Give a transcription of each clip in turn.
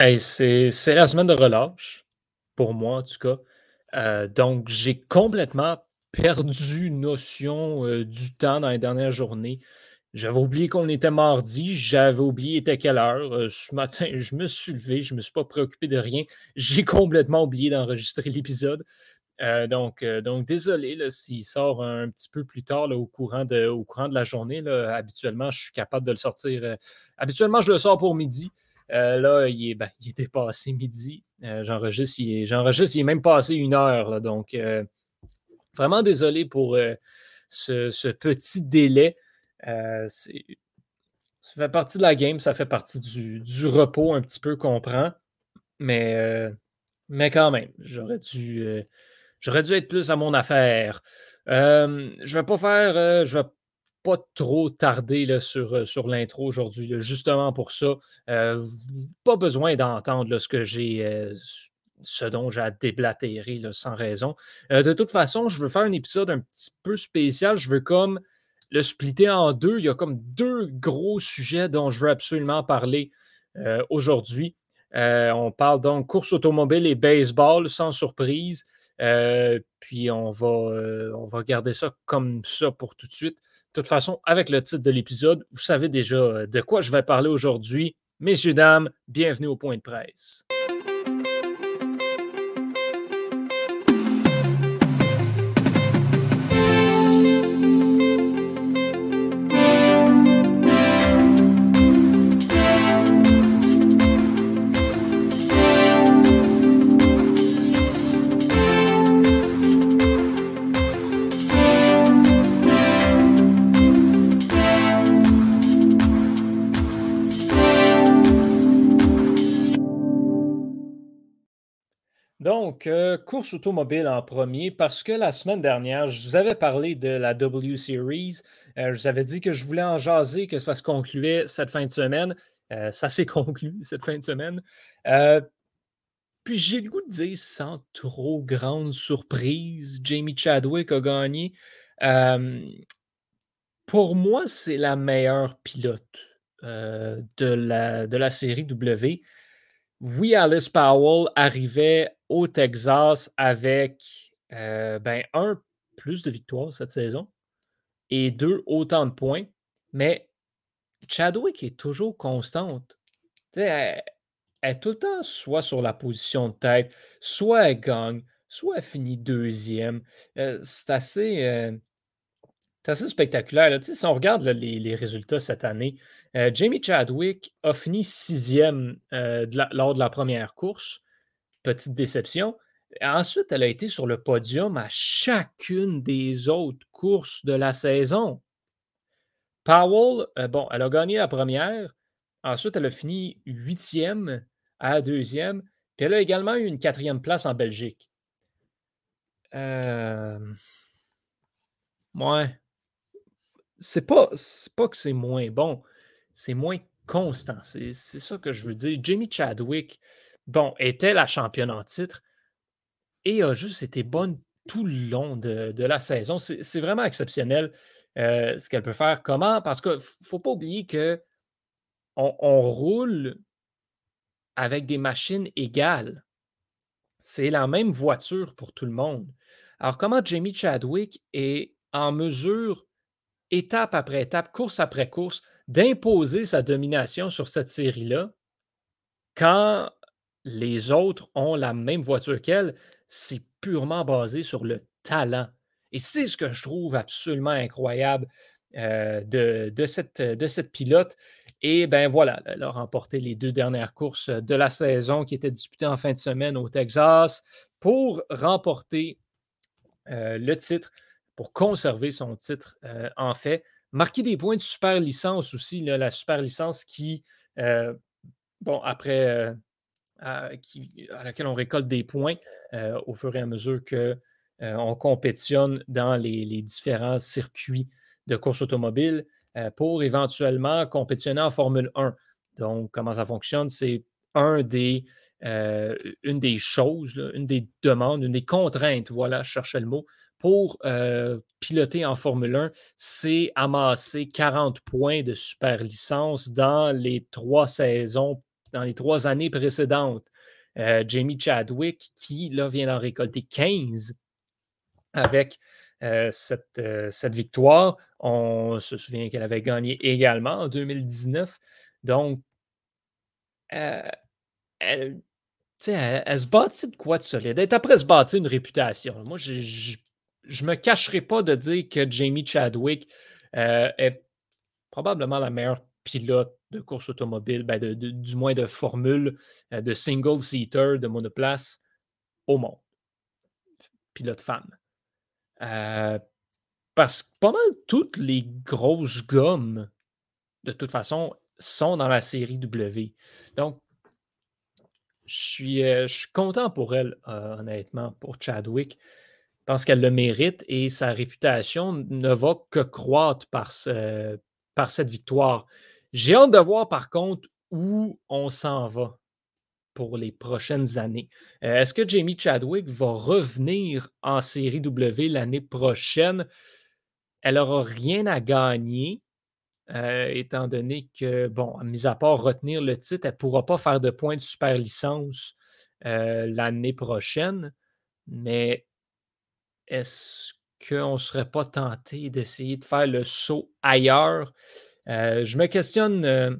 c'est la semaine de relâche, pour moi en tout cas. Euh, donc, j'ai complètement perdu notion euh, du temps dans les dernières journées. J'avais oublié qu'on était mardi, j'avais oublié était quelle heure. Euh, ce matin, je me suis levé, je ne me suis pas préoccupé de rien. J'ai complètement oublié d'enregistrer l'épisode. donc, donc, désolé s'il sort un petit peu plus tard au, courant de, au courant de la journée. habituellement, je suis capable de le sortir. habituellement, je le sors pour midi. Euh, là, il est, ben, il midi. Euh, j'enregistre, il, est même passé une heure. donc, euh, vraiment désolé pour ce, petit délai. ça fait partie de la game, ça fait partie du, repos un petit peu qu'on prend. Mais, mais quand même, j'aurais dû, être plus à mon affaire. je ne vais pas faire. Pas trop tarder sur, euh, sur l'intro aujourd'hui, justement pour ça. Euh, pas besoin d'entendre ce que j'ai. Euh, ce dont j'ai à déblatérer sans raison. de toute façon, je veux faire un épisode un petit peu spécial. Je veux comme le splitter en deux. Il y a comme deux gros sujets dont je veux absolument parler aujourd'hui. on parle donc course automobile et baseball, sans surprise. puis on va, on va garder ça comme ça pour tout de suite. De toute façon, avec le titre de l'épisode, vous savez déjà euh, de quoi je vais parler aujourd'hui. Messieurs, dames, bienvenue au point de presse. Donc, euh, course automobile en premier, parce que la semaine dernière, je vous avais parlé de la W Series. Euh, je vous avais dit que je voulais en jaser, que ça se concluait cette fin de semaine. Euh, ça s'est conclu cette fin de semaine. puis j'ai le goût de dire, sans trop grande surprise, Jamie Chadwick a gagné. pour moi, c'est la meilleure pilote de, la, de la série W. Oui, Alice Powell arrivait au Texas avec euh, ben, un, plus de victoires cette saison et deux, autant de points. Mais Chadwick est toujours constante. Elle, est tout le temps soit sur la position de tête, soit elle gagne, soit elle finit deuxième. Euh, c'est assez. Euh, assez spectaculaire. Si on regarde les, résultats cette année, Jamie Chadwick a fini sixième lors de la première course petite déception. Ensuite, elle a été sur le podium à chacune des autres courses de la saison. Powell, euh, bon, elle a gagné la première. Ensuite, elle a fini huitième à deuxième. Puis elle a également eu une quatrième place en Belgique. Euh... Ouais. C'est pas, pas que c'est moins bon, c'est moins constant. C'est ça que je veux dire. Jamie Chadwick, bon, était la championne en titre et a juste été bonne tout le long de, la saison. C'est vraiment exceptionnel euh, ce qu'elle peut faire. Comment? Parce qu'il ne faut pas oublier que on, roule avec des machines égales. C'est la même voiture pour tout le monde. Alors, comment Jamie Chadwick est en mesure, étape après étape, course après course, d'imposer sa domination sur cette série-là quand les autres ont la même voiture qu'elle, c'est purement basé sur le talent. Et c'est ce que je trouve absolument incroyable euh, de, cette, pilote. Et ben voilà, elle a remporté les deux dernières courses de la saison qui étaient disputées en fin de semaine au Texas pour remporter euh, le titre, pour conserver son titre euh, en fait. Marquer des points de super licence aussi, la super licence qui, bon, après à, laquelle on récolte des points euh, au fur et à mesure qu'on euh, compétitionne dans les, différents circuits de course automobile euh, pour éventuellement compétitionner en Formule 1. Donc, comment ça fonctionne? C'est une des choses, une des demandes, une des contraintes, voilà, je cherchais le mot, pour piloter en Formule 1, c'est amasser 40 points de super licence dans les trois saisons dans les trois années précédentes. Euh, Jamie Chadwick, qui là vient d'en récolter 15 avec euh, cette, cette, victoire. On se souvient qu'elle avait gagné également en 2019. Donc, elle, elle, se bâtit de quoi de solide? Elle est après se bâtir une réputation. Moi, je ne me cacherai pas de dire que Jamie Chadwick est probablement la meilleure pilote de course automobile, ben du moins de formule, euh, de single-seater, de monoplace au monde. Pilote femme. Euh, parce que pas mal toutes les grosses gommes, de toute façon, sont dans la série W. Donc, je suis, euh, je suis content pour elle, honnêtement, pour Chadwick. Je pense qu'elle le mérite et sa réputation ne va que croître par cette victoire. J'ai hâte de voir par contre où on s'en va pour les prochaines années. Euh, est-ce que Jamie Chadwick va revenir en série W l'année prochaine? Elle n'aura rien à gagner, euh, étant donné que, bon, mis à part retenir le titre, elle ne pourra pas faire de points de super licence euh, l'année prochaine. Mais est-ce qu'on ne serait pas tenté d'essayer de faire le saut ailleurs? Euh, je me questionne. Euh,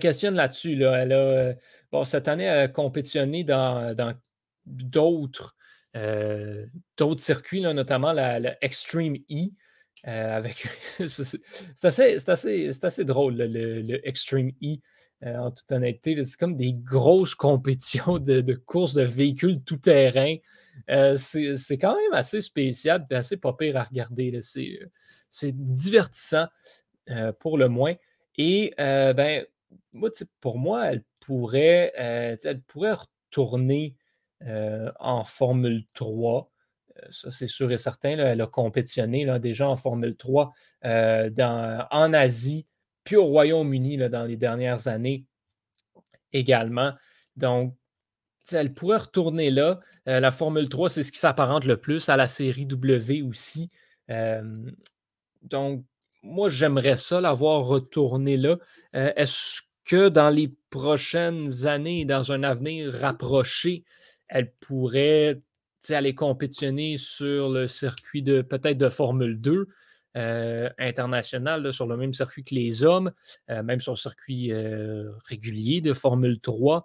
questionne là-dessus. Elle a, euh, bon, cette année, elle a compétitionné dans, d'autres, circuits, notamment la, Extreme E. avec, c'est, assez, assez, drôle, le, Extreme E, en toute honnêteté. C'est comme des grosses compétitions de, courses de véhicules tout-terrain. C'est quand même assez spécial et assez pas pire à regarder. C'est divertissant euh, pour le moins. Et ben, moi, pour moi, elle pourrait, elle pourrait retourner en Formule 3. Ça, c'est sûr et certain. elle a compétitionné là, déjà en Formule 3 dans, en Asie, puis au Royaume-Uni dans les dernières années également. Donc, elle pourrait retourner là. Euh, la Formule 3, c'est ce qui s'apparente le plus à la série W aussi. donc, moi, j'aimerais ça l'avoir retourné là. Euh, est-ce que dans les prochaines années, dans un avenir rapproché, elle pourrait aller compétitionner sur le circuit de peut-être de Formule 2 euh, international, sur le même circuit que les hommes, même sur le circuit régulier de Formule 3?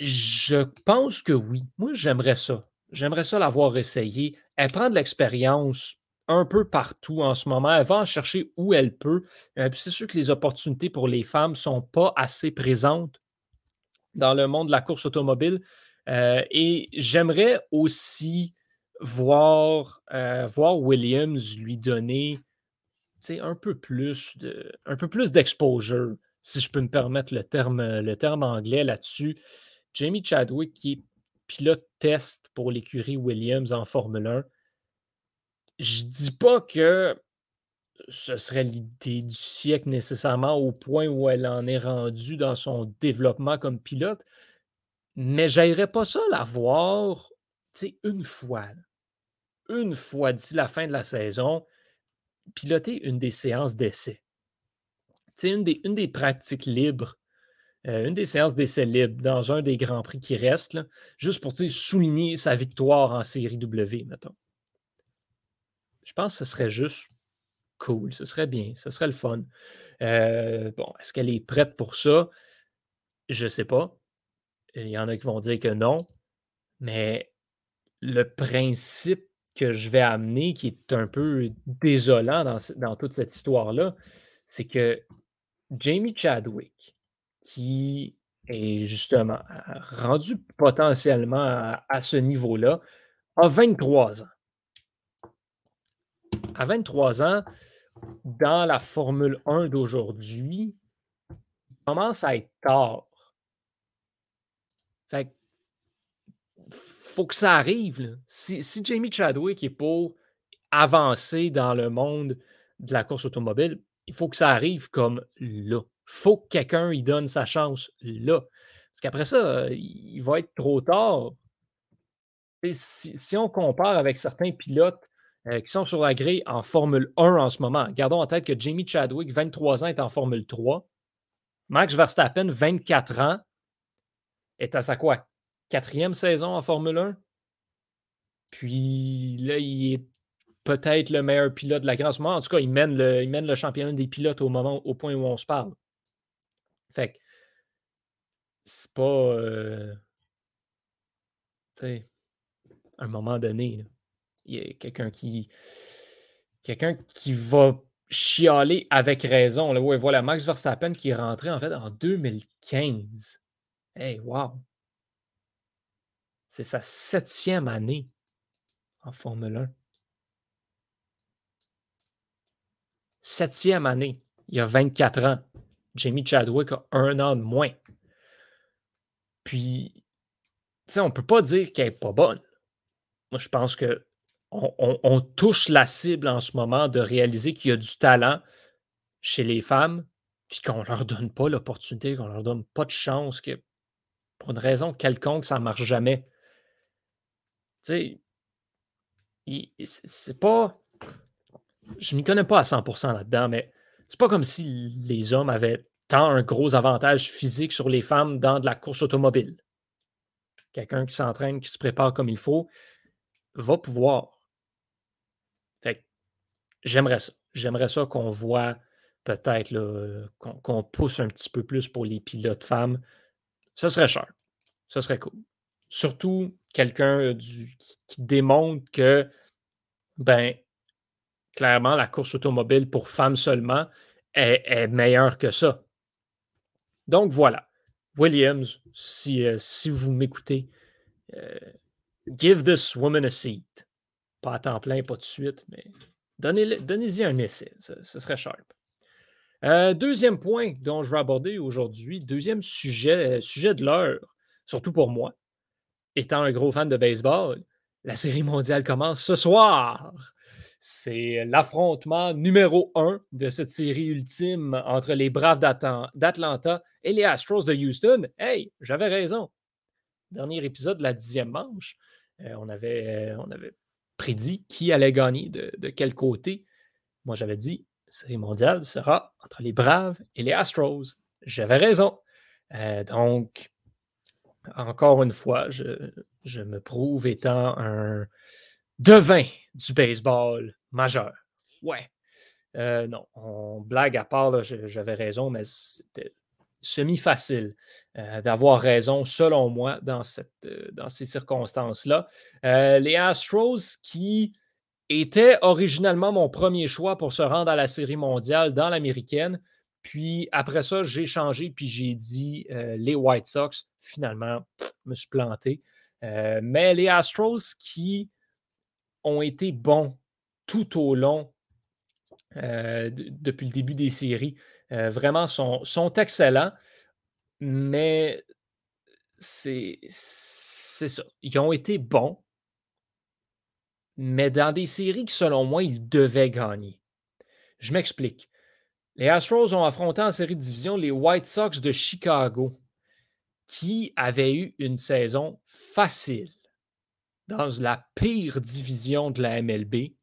Je pense que oui. Moi, j'aimerais ça. J'aimerais ça l'avoir essayé. Elle prend de l'expérience un peu partout en ce moment. Elle va en chercher où elle peut. Euh, c'est sûr que les opportunités pour les femmes ne sont pas assez présentes dans le monde de la course automobile. Euh, et j'aimerais aussi voir, euh, Williams lui donner un peu plus de, un peu plus d'exposure, si je peux me permettre le terme, le terme anglais là-dessus. Jamie Chadwick, qui est pilote test pour l'écurie Williams en Formule 1, je dis pas que ce serait l'idée du siècle nécessairement au point où elle en est rendue dans son développement comme pilote, mais j'aimerais pas ça la voir une fois. Une fois d'ici la fin de la saison, piloter une des séances d'essai. Une des, une des pratiques libres euh, une des séances d'essai libre dans un des grands prix qui restent, juste pour souligner sa victoire en série W, mettons. Je pense que ce serait juste cool, ce serait bien, ce serait le fun. Euh, bon, est-ce qu'elle est prête pour ça? Je ne sais pas. Il y en a qui vont dire que non, mais le principe que je vais amener, qui est un peu désolant dans, dans toute cette histoire-là, c'est que Jamie Chadwick, qui est justement rendu potentiellement à, ce niveau-là, a 23 ans. À 23 ans, dans la Formule 1 d'aujourd'hui, commence à être tard. Fait faut que ça arrive. Si, Jamie Chadwick est pour avancer dans le monde de la course automobile, il faut que ça arrive comme là faut que quelqu'un y donne sa chance là. Parce qu'après ça, il va être trop tard. si, on compare avec certains pilotes euh, qui sont sur la grille en Formule 1 en ce moment, gardons en tête que Jamie Chadwick, 23 ans, est en Formule 3. Max Verstappen, 24 ans, est à sa quoi? Quatrième saison en Formule 1. Puis là, il est peut-être le meilleur pilote de la grande En tout cas, il mène, le, il mène le championnat des pilotes au moment, au point où on se parle. Fait que c'est pas. Euh, tu sais, un moment donné, quelqu'un qui. Quelqu'un qui va chialer avec raison. Là, ouais, voilà, Max Verstappen qui est rentré en fait en 2015. Hey, wow! C'est sa septième année en Formule 1. Septième année. Il y a 24 ans. Jamie Chadwick a un an de moins. Puis, tu sais, on ne peut pas dire qu'elle n'est pas bonne. Moi, je pense que on, touche la cible en ce moment de réaliser qu'il y a du talent chez les femmes, puis qu'on ne leur donne pas l'opportunité, qu'on ne leur donne pas de chance, que pour une raison quelconque, ça ne marche jamais. Tu sais, c'est pas. Je m'y connais pas à 100% là-dedans, mais c'est pas comme si les hommes avaient tant un gros avantage physique sur les femmes dans de la course automobile. Quelqu'un qui s'entraîne, qui se prépare comme il faut, va pouvoir. Fait j'aimerais ça. J'aimerais ça qu'on voit peut-être qu'on pousse un petit peu plus pour les pilotes femmes. Ce serait cher. Ce serait cool. Surtout quelqu'un qui démontre que, ben, clairement, la course automobile pour femmes seulement est, est meilleure que ça. Donc voilà. Williams, si, euh, si vous m'écoutez, euh, give this woman a seat. Pas à temps plein, pas de suite, mais donnez-y un essai. Ce, serait sharp. Euh, deuxième point dont je vais aborder aujourd'hui, deuxième sujet, sujet de l'heure, surtout pour moi, étant un gros fan de baseball, la série mondiale commence ce soir. C'est l'affrontement numéro un de cette série ultime entre les Braves d'Atlanta et les Astros de Houston. Hey, j'avais raison. Dernier épisode de la dixième manche, euh, on, avait, euh, on avait prédit qui allait gagner de, quel côté. Moi, j'avais dit, série mondiale sera entre les Braves et les Astros. J'avais raison. Euh, donc, encore une fois, je, je me prouve étant un, devin du baseball majeur. Ouais. Euh, non, on blague à part, j'avais raison, mais c'était semi-facile euh, d'avoir raison, selon moi, dans, euh, ces circonstances-là. les Astros, qui étaient originalement mon premier choix pour se rendre à la Série mondiale dans l'américaine, puis après ça, j'ai changé, puis j'ai dit les White Sox. Finalement, je me suis planté. mais les Astros qui ont été bons tout au long euh, depuis le début des séries. Euh, vraiment, sont, sont excellents, mais c'est ça. Ils ont été bons, mais dans des séries qui, selon moi, ils devaient gagner. Je m'explique. Les Astros ont affronté en série de division les White Sox de Chicago, qui avaient eu une saison facile dans la pire division de la MLB,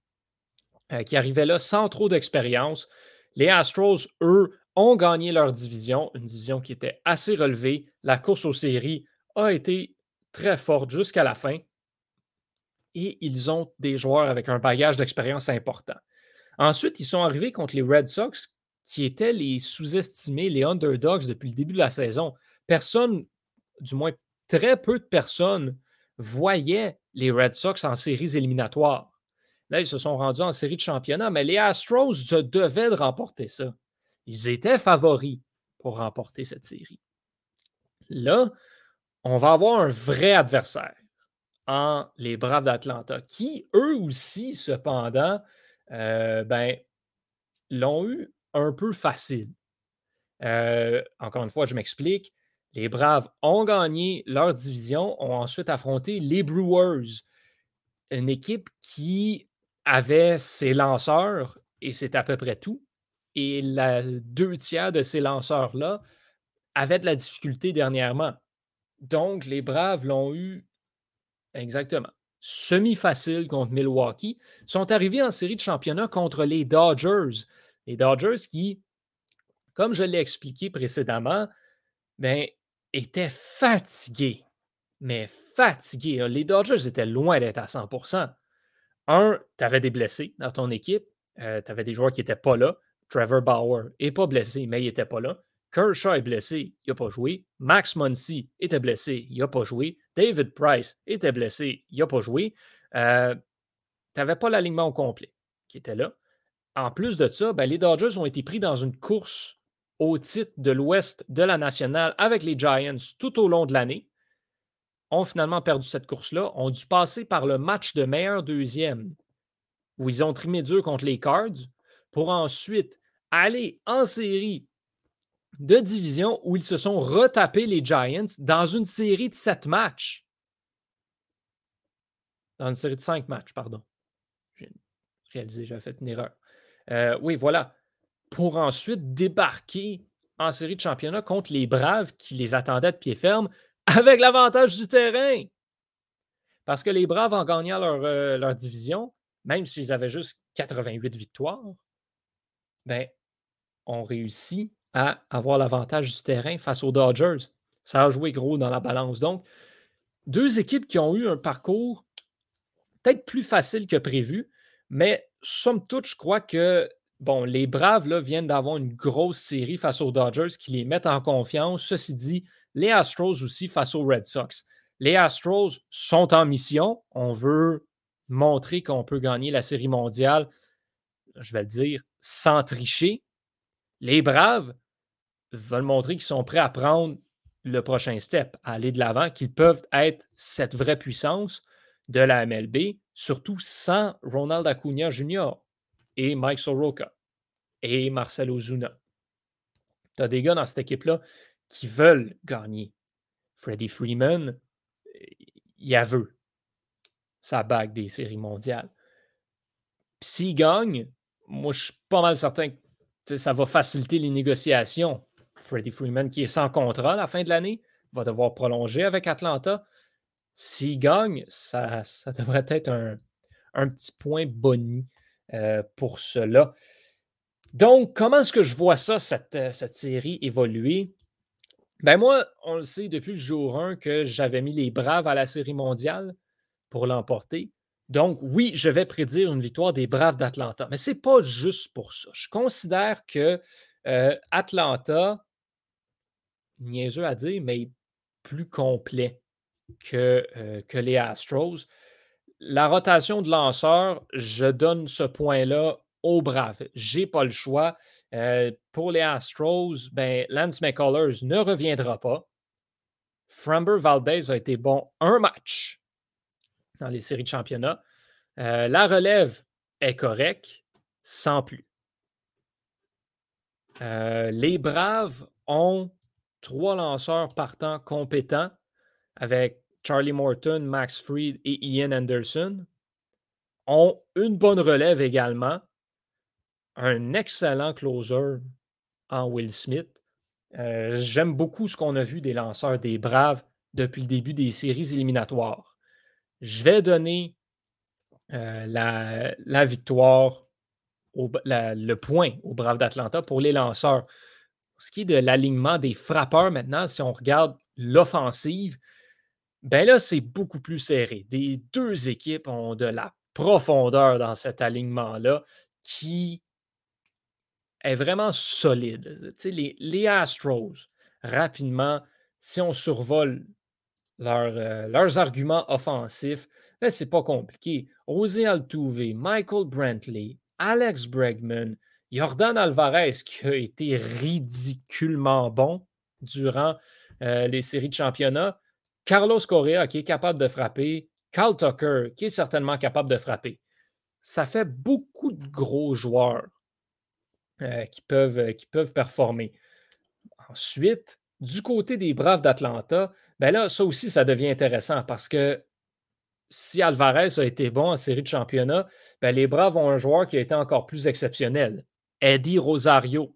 euh, qui arrivait là sans trop d'expérience. Les Astros, eux, ont gagné leur division, une division qui était assez relevée. La course aux séries a été très forte jusqu'à la fin. Et ils ont des joueurs avec un bagage d'expérience important. Ensuite, ils sont arrivés contre les Red Sox, qui étaient les sous-estimés, les underdogs depuis le début de la saison. Personne, du moins très peu de personnes, voyaient les Red Sox en séries éliminatoires. Là, ils se sont rendus en série de championnat, mais les Astros devaient de remporter ça. Ils étaient favoris pour remporter cette série. Là, on va avoir un vrai adversaire en les Braves d'Atlanta, qui, eux aussi, cependant, euh, ben, l'ont eu un peu facile. Euh, encore une fois, je m'explique. Les Braves ont gagné leur division, ont ensuite affronté les Brewers, une équipe qui avait ses lanceurs, et c'est à peu près tout. Et la deux tiers de ces lanceurs-là avaient de la difficulté dernièrement. Donc, les Braves l'ont eu exactement semi-facile contre Milwaukee. sont arrivés en série de championnat contre les Dodgers. Les Dodgers qui comme je l'ai expliqué précédemment, ben, était fatigué. Mais fatigué. Les Dodgers étaient loin d'être à 100 Un, tu avais des blessés dans ton équipe. Euh, tu avais des joueurs qui n'étaient pas là. Trevor Bauer n'est pas blessé, mais il n'était pas là. Kershaw est blessé, il n'a pas joué. Max Muncy était blessé, il n'a pas joué. David Price était blessé, il n'a pas joué. Euh, tu n'avais pas l'alignement au complet qui était là. En plus de ça, ben, les Dodgers ont été pris dans une course au titre de l'Ouest de la nationale avec les Giants tout au long de l'année. Ont finalement perdu cette course-là, ont dû passer par le match de meilleur deuxième où ils ont trimé dur contre les Cards pour ensuite aller en série de division où ils se sont retapés les Giants dans une série de sept matchs. Dans une série de cinq matchs, pardon. J'ai réalisé, j'avais fait une erreur. Euh, oui, voilà. Pour ensuite débarquer en série de championnat contre les Braves qui les attendaient de pied ferme avec l'avantage du terrain. Parce que les Braves, en gagnant leur, euh, division, même s'ils avaient juste 88 victoires, ben, ont réussi à avoir l'avantage du terrain face aux Dodgers. Ça a joué gros dans la balance. Donc, deux équipes qui ont eu un parcours peut-être plus facile que prévu, mais somme toute, je crois que bon, les Braves là, viennent d'avoir une grosse série face aux Dodgers qui les mettent en confiance. Ceci dit, les Astros aussi face aux Red Sox. Les Astros sont en mission. On veut montrer qu'on peut gagner la série mondiale, je vais le dire, sans tricher. Les Braves veulent montrer qu'ils sont prêts à prendre le prochain step, à aller de l'avant, qu'ils peuvent être cette vraie puissance de la MLB, surtout sans Ronald Acuna Jr. et Mike Soroka et Marcelo Ozuna. Tu as des gars dans cette équipe-là qui veulent gagner. Freddie Freeman, il a veut sa bague des séries mondiales. s'il gagne, moi, je suis pas mal certain que ça va faciliter les négociations. Freddie Freeman, qui est sans contrat à la fin de l'année, va devoir prolonger avec Atlanta. S'il gagne, ça, ça, devrait être un, petit point boni euh, pour cela. Donc, comment est-ce que je vois ça, cette, euh, cette série évoluer? Ben moi, on le sait depuis le jour 1 que j'avais mis les Braves à la série mondiale pour l'emporter. Donc, oui, je vais prédire une victoire des Braves d'Atlanta, mais ce n'est pas juste pour ça. Je considère que euh, Atlanta, niaiseux à dire, mais plus complet que, euh, que les Astros. La rotation de lanceurs, je donne ce point-là aux Braves. Je n'ai pas le choix. Euh, pour les Astros, ben, Lance McCullers ne reviendra pas. Framber Valdez a été bon un match dans les séries de championnat. Euh, la relève est correcte, sans plus. Euh, les Braves ont trois lanceurs partants compétents avec Charlie Morton, Max Fried et Ian Anderson. Ont une bonne relève également. Un excellent closer en Will Smith. Euh, j'aime beaucoup ce qu'on a vu des lanceurs des Braves depuis le début des séries éliminatoires. Je vais donner euh, la, victoire, le point au Brave d'Atlanta pour les lanceurs. ce qui est de l'alignement des frappeurs maintenant, si on regarde l'offensive, ben là, c'est beaucoup plus serré. Des deux équipes ont de la profondeur dans cet alignement-là qui est vraiment solide. les, les Astros, rapidement, si on survole euh, leurs arguments offensifs, ben, c'est pas compliqué. José Altuve, Michael Brantley, Alex Bregman, Jordan Alvarez, qui a été ridiculement bon durant euh, les séries de championnat, Carlos Correa, qui est capable de frapper, Carl Tucker, qui est certainement capable de frapper. Ça fait beaucoup de gros joueurs euh, qui, peuvent, qui peuvent performer. Ensuite, du côté des Braves d'Atlanta, ben là, ça aussi, ça devient intéressant parce que si Alvarez a été bon en série de championnat, ben les Braves ont un joueur qui a été encore plus exceptionnel. Eddie Rosario.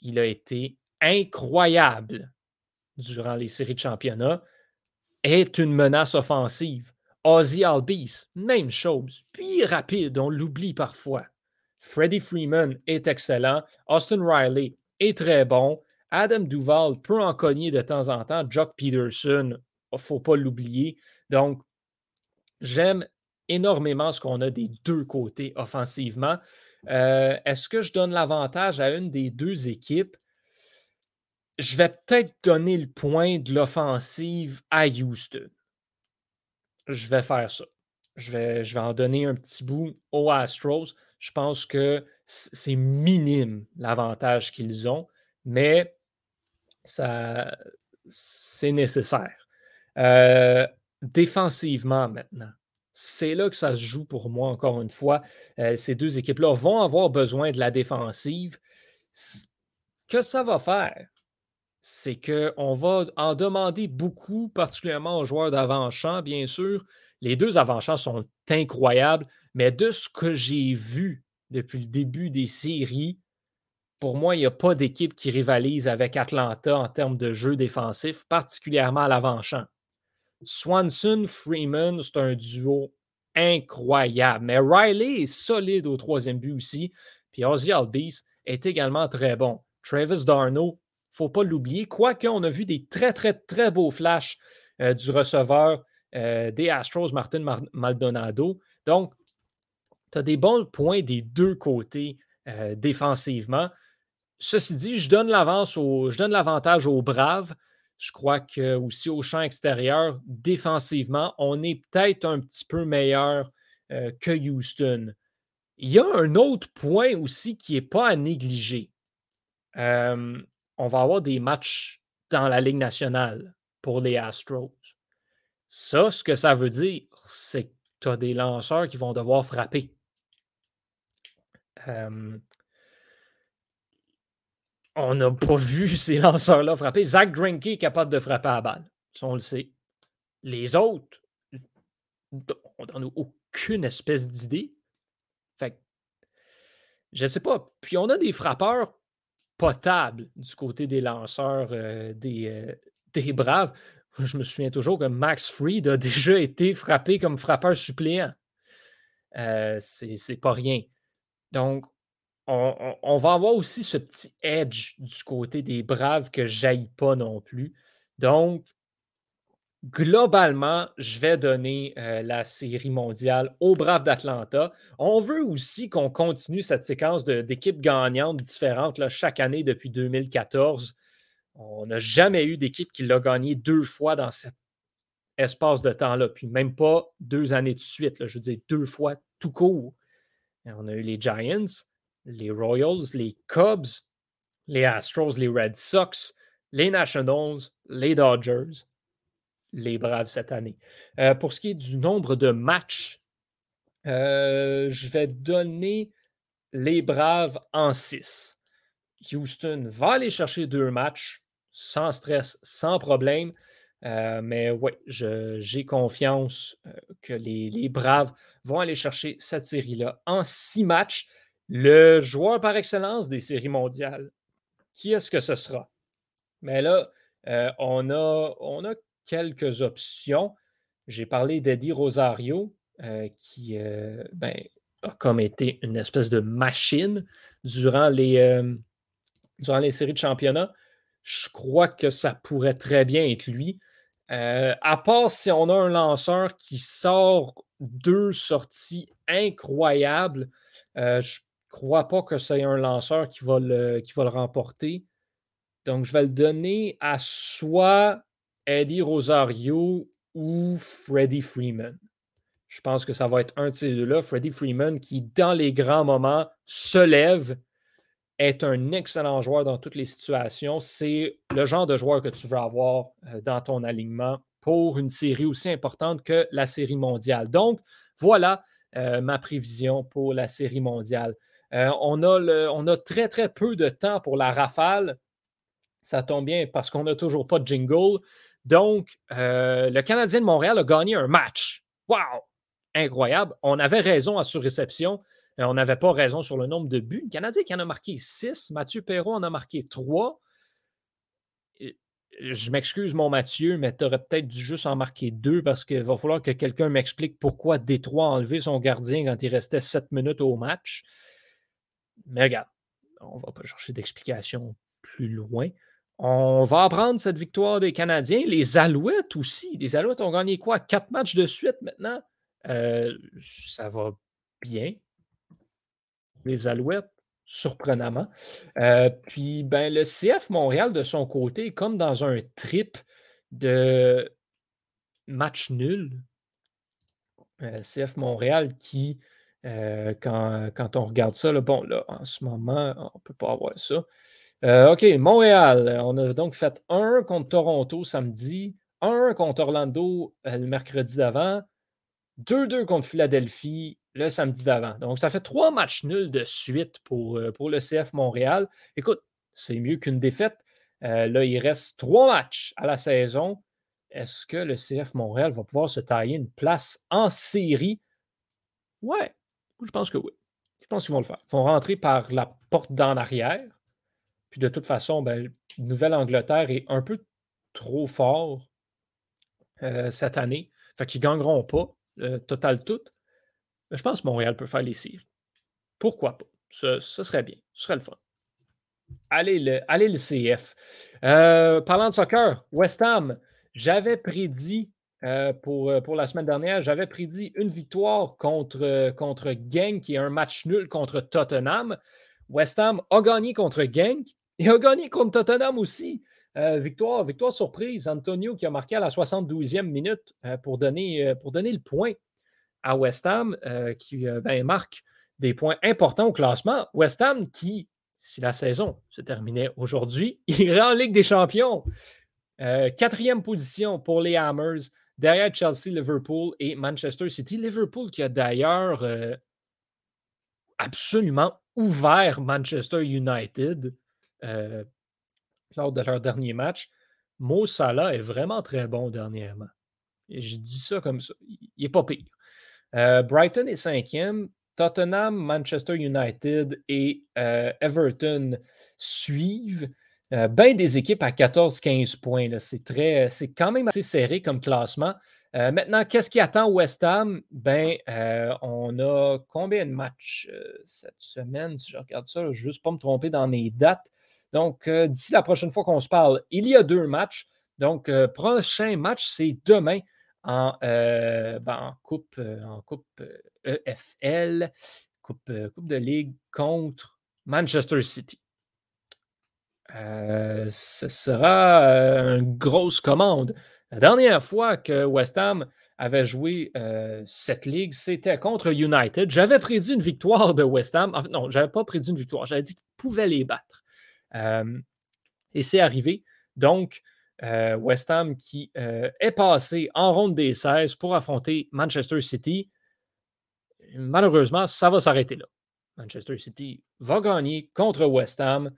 Il a été incroyable durant les séries de championnat. Est une menace offensive. Ozzy Albies, même chose. Puis rapide, on l'oublie parfois. Freddie Freeman est excellent. Austin Riley est très bon. Adam Duval peut en cogner de temps en temps. Jock Peterson, il ne faut pas l'oublier. Donc, j'aime énormément ce qu'on a des deux côtés offensivement. Euh, est-ce que je donne l'avantage à une des deux équipes? Je vais peut-être donner le point de l'offensive à Houston. Je vais faire ça. Je vais, je vais en donner un petit bout aux Astros. Je pense que c'est minime l'avantage qu'ils ont, mais ça, c'est nécessaire. Euh, défensivement maintenant, c'est là que ça se joue pour moi, encore une fois. Euh, ces deux équipes-là vont avoir besoin de la défensive. Que ça va faire, c'est qu'on va en demander beaucoup, particulièrement aux joueurs d'avant-champ, bien sûr. Les deux avant-champs sont incroyables, mais de ce que j'ai vu depuis le début des séries, pour moi, il n'y a pas d'équipe qui rivalise avec Atlanta en termes de jeu défensif, particulièrement à l'avant-champ. Swanson, Freeman, c'est un duo incroyable. Mais Riley est solide au troisième but aussi. Puis Ozzy Albies est également très bon. Travis Darno, faut pas l'oublier. Quoique, on a vu des très, très, très beaux flashs euh, du receveur euh, des Astros, Martin Maldonado. Donc, tu as des bons points des deux côtés euh, défensivement. Ceci dit, je donne l'avantage aux Braves je crois que aussi au champ extérieur, défensivement, on est peut-être un petit peu meilleur que Houston. Il y a un autre point aussi qui n'est pas à négliger. On va avoir des matchs dans la Ligue nationale pour les Astros. Ça, ce que ça veut dire, c'est que tu as des lanceurs qui vont devoir frapper on n'a pas vu ces lanceurs-là frapper. Zach Greinke est capable de frapper à la balle. On le sait. Les autres, on n'en a aucune espèce d'idée. Fait je ne sais pas. Puis on a des frappeurs potables du côté des lanceurs euh, des, euh, des Braves. Je me souviens toujours que Max Fried a déjà été frappé comme frappeur suppléant. Euh, c'est pas rien. Donc, on, va avoir aussi ce petit edge du côté des Braves que j'aille pas non plus. Donc, globalement, je vais donner euh, la série mondiale aux Braves d'Atlanta. On veut aussi qu'on continue cette séquence d'équipes gagnantes différentes chaque année depuis 2014. On n'a jamais eu d'équipe qui l'a gagné deux fois dans cet espace de temps-là, puis même pas deux années de suite. je veux dire, deux fois tout court. On a eu les Giants, les Royals, les Cubs, les Astros, les Red Sox, les Nationals, les Dodgers, les Braves cette année. Euh, pour ce qui est du nombre de matchs, euh, je vais donner les Braves en 6. Houston va aller chercher deux matchs sans stress, sans problème. Euh, mais oui, j'ai confiance que les, Braves vont aller chercher cette série-là en six matchs. Le joueur par excellence des séries mondiales, qui est-ce que ce sera? Mais là, on a quelques options. J'ai parlé d'Eddie Rosario, euh, qui euh, ben, a comme été une espèce de machine durant les, durant les séries de championnat. Je crois que ça pourrait très bien être lui. à part si on a un lanceur qui sort deux sorties incroyables, je crois pas que c'est un lanceur qui va, le, qui va le remporter. Donc, je vais le donner à soit Eddie Rosario ou Freddie Freeman? Je pense que ça va être un de ces deux-là. Freddie Freeman, qui, dans les grands moments, se lève, est un excellent joueur dans toutes les situations. C'est le genre de joueur que tu veux avoir euh, dans ton alignement pour une série aussi importante que la série mondiale. Donc, voilà euh, ma prévision pour la série mondiale. Euh, on, a on a très, très peu de temps pour la rafale. Ça tombe bien parce qu'on n'a toujours pas de jingle. Donc, euh, le Canadien de Montréal a gagné un match. Wow! Incroyable. On avait raison à surréception. Euh, on n'avait pas raison sur le nombre de buts. Le Canadien qui en a marqué six. Mathieu Perrault en a marqué trois. Je m'excuse, mon Mathieu, mais tu aurais peut-être dû juste en marquer deux parce qu'il va falloir que quelqu'un m'explique pourquoi Détroit a enlevé son gardien quand il restait sept minutes au match. Mais regarde, on ne va pas chercher d'explication plus loin. On va apprendre cette victoire des Canadiens. Les Alouettes aussi. Les Alouettes ont gagné quoi? Quatre matchs de suite maintenant. Euh, ça va bien. Les Alouettes, surprenamment. Euh, puis, ben, le CF Montréal, de son côté, comme dans un trip de match nul. Euh, CF Montréal qui, quand, quand, on regarde ça, bon, là, en ce moment, on ne peut pas avoir ça. Euh, OK, Montréal. On a donc fait un contre Toronto samedi, un contre Orlando euh, le mercredi d'avant, 2-2 contre Philadelphie le samedi d'avant. Donc, ça fait trois matchs nuls de suite pour, euh, pour le CF Montréal. Écoute, c'est mieux qu'une défaite. là, il reste trois matchs à la saison. Est-ce que le CF Montréal va pouvoir se tailler une place en série? Ouais, je pense que oui. Je pense qu'ils vont le faire. Ils vont rentrer par la porte d'en arrière. Puis de toute façon, ben, Nouvelle-Angleterre est un peu trop fort euh, cette année. Fait qu'ils ne gagneront pas euh, total tout. Mais je pense que Montréal peut faire les cires. Pourquoi pas? Ce, serait bien. Ce serait le fun. Allez le, allez le CF. Euh, parlant de soccer, West Ham, j'avais prédit pour, pour la semaine dernière, j'avais prédit une victoire contre, contre Genk est un match nul contre Tottenham. West Ham a gagné contre Genk. Il a gagné contre Tottenham aussi. Euh, victoire, victoire surprise. Antonio qui a marqué à la 72e minute euh, pour, donner, euh, pour donner le point à West Ham, qui ben, marque des points importants au classement. West Ham qui, si la saison se terminait aujourd'hui, irait en Ligue des Champions. quatrième position pour les Hammers, derrière Chelsea, Liverpool et Manchester City. Liverpool qui a d'ailleurs absolument ouvert Manchester United. Euh, lors de leur dernier match. Mo Salah est vraiment très bon dernièrement. Je dis ça comme ça. Il n'est pas pire. Euh, Brighton est cinquième. Tottenham, Manchester United et euh, Everton suivent. ben des équipes à 14-15 points. C'est quand même assez serré comme classement. maintenant, qu'est-ce qui attend West Ham? Ben, on a combien de matchs cette semaine? Si je regarde ça, je ne juste pas me tromper dans mes dates. Donc, euh, d'ici la prochaine fois qu'on se parle, il y a deux matchs. Donc, euh, prochain match, c'est demain en, euh, ben, Coupe, en coupe EFL, e coupe, coupe de Ligue contre Manchester City. ce sera une grosse commande. La dernière fois que West Ham avait joué cette ligue, c'était contre United. J'avais prédit une victoire de West Ham. non, je n'avais pas prédit une victoire. J'avais dit qu'ils pouvaient les battre et c'est arrivé. Donc, West Ham qui est passé en ronde des 16 pour affronter Manchester City. Malheureusement, ça va s'arrêter là. Manchester City va gagner contre West Ham.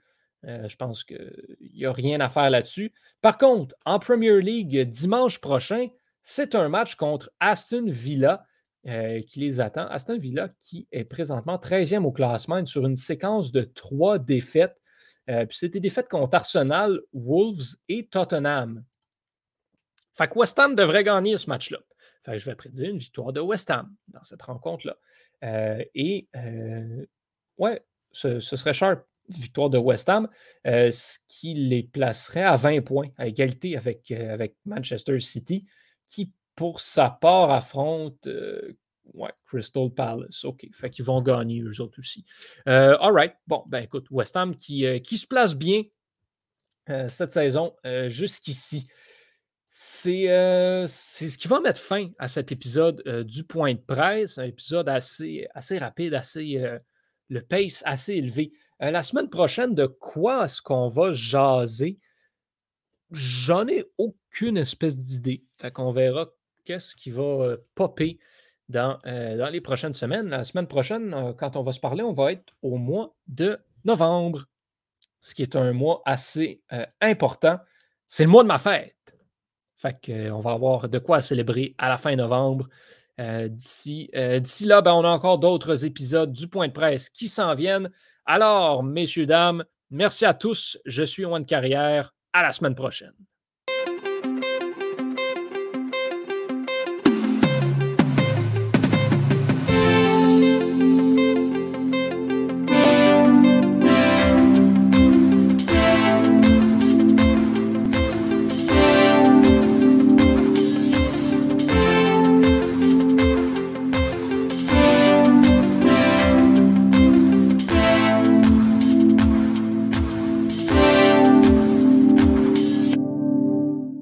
je pense qu'il n'y a rien à faire là-dessus. Par contre, en Premier League, dimanche prochain, c'est un match contre Aston Villa qui les attend. Aston Villa qui est présentement 13e au classement sur une séquence de trois défaites euh, puis c'était des défaites contre Arsenal, Wolves et Tottenham. Fait que West Ham devrait gagner ce match-là. Fait que je vais prédire une victoire de West Ham dans cette rencontre-là. Euh, et euh, ouais, ce, serait sharp, victoire de West Ham, ce qui les placerait à 20 points, à égalité avec, avec Manchester City, qui pour sa part affronte Ouais, Crystal Palace. OK. Fait qu'ils vont gagner eux autres aussi. Euh, all right. Bon, ben écoute, West Ham qui, euh, se place bien euh, cette saison jusqu'ici. C'est ce qui va mettre fin à cet épisode du point de presse, un épisode assez, assez rapide, assez le pace assez élevé. la semaine prochaine, de quoi est-ce qu'on va jaser? J'en ai aucune espèce d'idée. Fait qu'on verra qu'est-ce qui va popper euh, dans, les prochaines semaines. La semaine prochaine, euh, quand on va se parler, on va être au mois de novembre, ce qui est un mois assez euh, important. C'est le mois de ma fête. Fait qu'on va avoir de quoi célébrer à la fin novembre. D'ici là, ben, on a encore d'autres épisodes du point de presse qui s'en viennent. Alors, messieurs, dames, merci à tous. Je suis Owen Carrière. À la semaine prochaine.